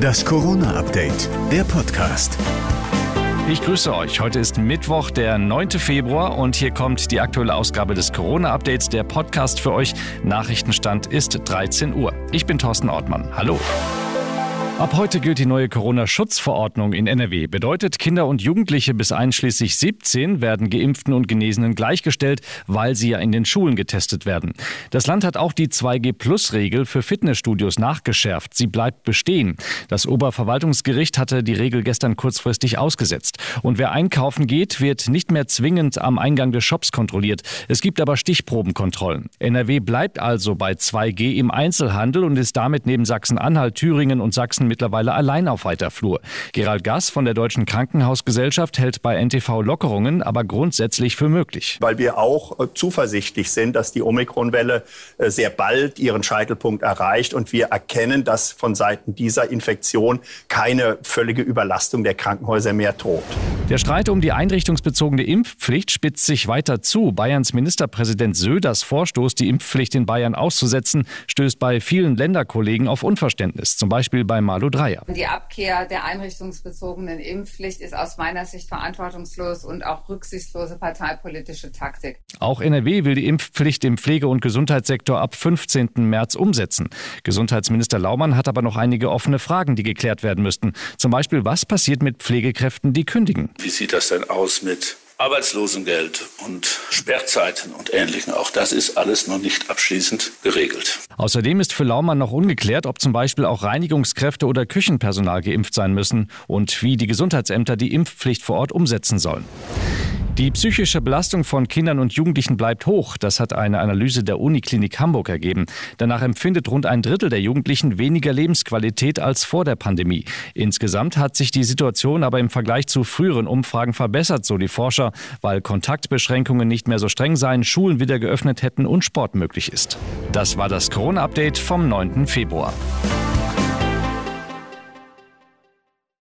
Das Corona-Update, der Podcast. Ich grüße euch. Heute ist Mittwoch, der 9. Februar und hier kommt die aktuelle Ausgabe des Corona-Updates, der Podcast für euch. Nachrichtenstand ist 13 Uhr. Ich bin Thorsten Ortmann. Hallo. Ab heute gilt die neue Corona-Schutzverordnung in NRW. Bedeutet, Kinder und Jugendliche bis einschließlich 17 werden Geimpften und Genesenen gleichgestellt, weil sie ja in den Schulen getestet werden. Das Land hat auch die 2G-Plus-Regel für Fitnessstudios nachgeschärft. Sie bleibt bestehen. Das Oberverwaltungsgericht hatte die Regel gestern kurzfristig ausgesetzt. Und wer einkaufen geht, wird nicht mehr zwingend am Eingang des Shops kontrolliert. Es gibt aber Stichprobenkontrollen. NRW bleibt also bei 2G im Einzelhandel und ist damit neben Sachsen-Anhalt, Thüringen und Sachsen mittlerweile allein auf weiter Flur. Gerald Gass von der Deutschen Krankenhausgesellschaft hält bei NTV Lockerungen aber grundsätzlich für möglich. Weil wir auch äh, zuversichtlich sind, dass die Omikronwelle äh, sehr bald ihren Scheitelpunkt erreicht und wir erkennen, dass von Seiten dieser Infektion keine völlige Überlastung der Krankenhäuser mehr droht. Der Streit um die einrichtungsbezogene Impfpflicht spitzt sich weiter zu. Bayerns Ministerpräsident Söders Vorstoß, die Impfpflicht in Bayern auszusetzen, stößt bei vielen Länderkollegen auf Unverständnis, zum Beispiel bei Malu Dreyer. Die Abkehr der einrichtungsbezogenen Impfpflicht ist aus meiner Sicht verantwortungslos und auch rücksichtslose parteipolitische Taktik. Auch NRW will die Impfpflicht im Pflege- und Gesundheitssektor ab 15. März umsetzen. Gesundheitsminister Laumann hat aber noch einige offene Fragen, die geklärt werden müssten. Zum Beispiel, was passiert mit Pflegekräften, die kündigen? Wie sieht das denn aus mit Arbeitslosengeld und Sperrzeiten und Ähnlichem. Auch das ist alles noch nicht abschließend geregelt. Außerdem ist für Laumann noch ungeklärt, ob zum Beispiel auch Reinigungskräfte oder Küchenpersonal geimpft sein müssen und wie die Gesundheitsämter die Impfpflicht vor Ort umsetzen sollen. Die psychische Belastung von Kindern und Jugendlichen bleibt hoch. Das hat eine Analyse der Uniklinik Hamburg ergeben. Danach empfindet rund ein Drittel der Jugendlichen weniger Lebensqualität als vor der Pandemie. Insgesamt hat sich die Situation aber im Vergleich zu früheren Umfragen verbessert, so die Forscher, weil Kontaktbeschränkungen nicht mehr so streng seien, Schulen wieder geöffnet hätten und Sport möglich ist. Das war das Corona-Update vom 9. Februar.